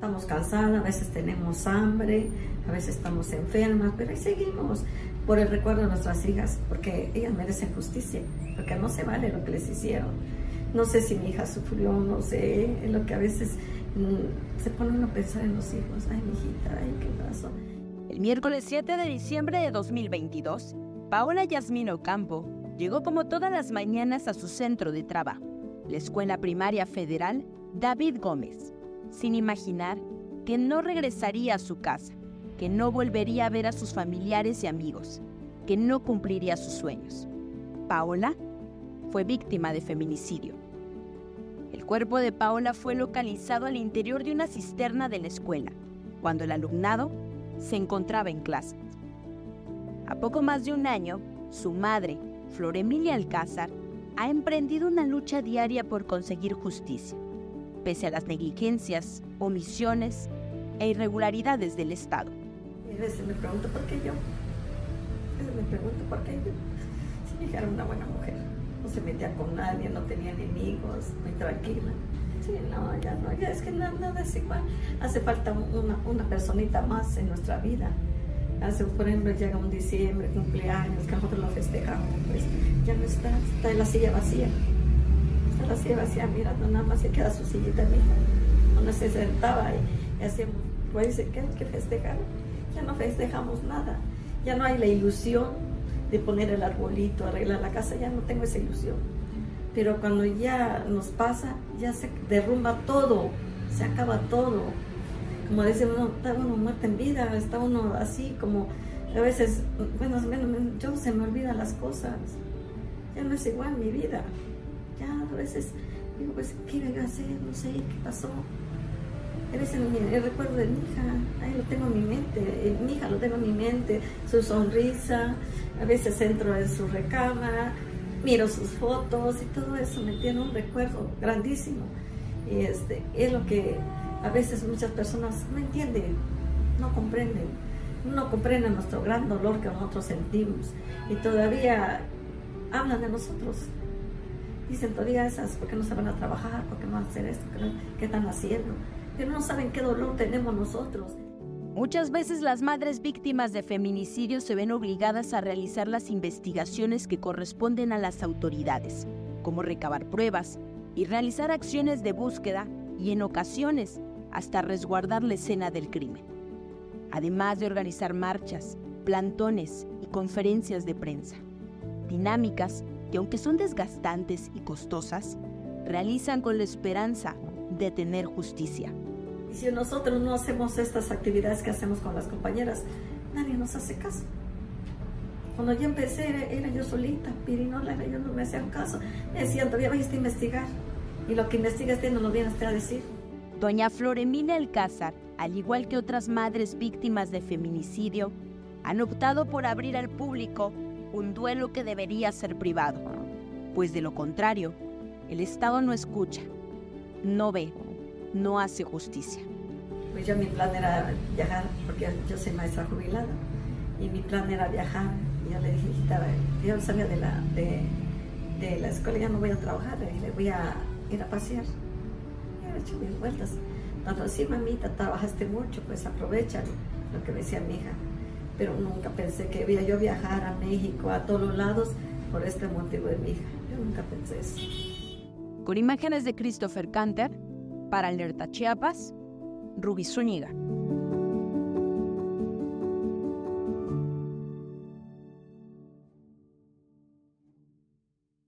Estamos cansadas, a veces tenemos hambre, a veces estamos enfermas, pero ahí seguimos por el recuerdo de nuestras hijas, porque ellas merecen justicia, porque no se vale lo que les hicieron. No sé si mi hija sufrió, no sé, es lo que a veces mm, se pone uno a pensar en los hijos. Ay, mi hijita, ay, qué pasó. El miércoles 7 de diciembre de 2022, Paola Yasmino Ocampo llegó como todas las mañanas a su centro de trabajo, la Escuela Primaria Federal David Gómez, sin imaginar que no regresaría a su casa, que no volvería a ver a sus familiares y amigos, que no cumpliría sus sueños. Paola fue víctima de feminicidio. El cuerpo de Paola fue localizado al interior de una cisterna de la escuela, cuando el alumnado se encontraba en clase. A poco más de un año, su madre, Flor Emilia Alcázar, ha emprendido una lucha diaria por conseguir justicia, pese a las negligencias, omisiones e irregularidades del Estado. A veces me pregunto por qué yo. A veces me pregunto por qué yo. Si hija era una buena mujer, no se metía con nadie, no tenía enemigos, muy tranquila. Sí, no, ya no, ya es que nada, nada es igual. Hace falta una, una personita más en nuestra vida. Hace, por ejemplo, llega un diciembre, cumpleaños, que nosotros lo festejamos, pues ya no está, está en la silla vacía. La silla vacía mirando, nada más se queda su sillita misma, donde se sentaba y, y hacíamos, pues ¿qué hay que festejar? Ya no festejamos nada, ya no hay la ilusión de poner el arbolito, arreglar la casa, ya no tengo esa ilusión. Pero cuando ya nos pasa, ya se derrumba todo, se acaba todo. Como dice uno, está uno muerto en vida, está uno así como, a veces, bueno, yo se me olvidan las cosas, ya no es igual mi vida, ya a veces digo, pues, ¿qué voy a hacer? No sé, ¿qué pasó? A veces el recuerdo de mi hija, ahí lo tengo en mi mente, mi hija lo tengo en mi mente, su sonrisa, a veces entro en su recámara, miro sus fotos y todo eso me tiene un recuerdo grandísimo. Y este, es lo que a veces muchas personas no entienden, no comprenden, no comprenden nuestro gran dolor que nosotros sentimos y todavía hablan de nosotros. Dicen todavía esas, ¿por qué no se a trabajar? ¿Por qué no hacer esto? ¿Qué están haciendo? Pero no saben qué dolor tenemos nosotros. Muchas veces las madres víctimas de feminicidio se ven obligadas a realizar las investigaciones que corresponden a las autoridades, como recabar pruebas y realizar acciones de búsqueda y en ocasiones hasta resguardar la escena del crimen, además de organizar marchas, plantones y conferencias de prensa. Dinámicas que aunque son desgastantes y costosas, realizan con la esperanza de tener justicia. Y si nosotros no hacemos estas actividades que hacemos con las compañeras, nadie nos hace caso. Cuando yo empecé, era, yo solita, pirinola, yo no me hacían caso. Me decían, todavía vais a investigar. Y lo que investigaste no lo vienes a decir. Doña Floremina Alcázar, al igual que otras madres víctimas de feminicidio, han optado por abrir al público un duelo que debería ser privado, pues de lo contrario, el Estado no escucha, no ve, no hace justicia. Pues yo mi plan era viajar, porque yo soy maestra jubilada, y mi plan era viajar. Y yo le dije, yo salía de la, de, de la escuela, ya no voy a trabajar, le voy a ir a pasear hecho mis vueltas. Cuando sí, mamita, trabajaste mucho, pues aprovecha lo que decía mi hija. Pero nunca pensé que iba yo viajar a México, a todos lados, por este motivo de mi hija. Yo nunca pensé eso. Con imágenes de Christopher Canter, para Alerta Chiapas, Ruby Zúñiga.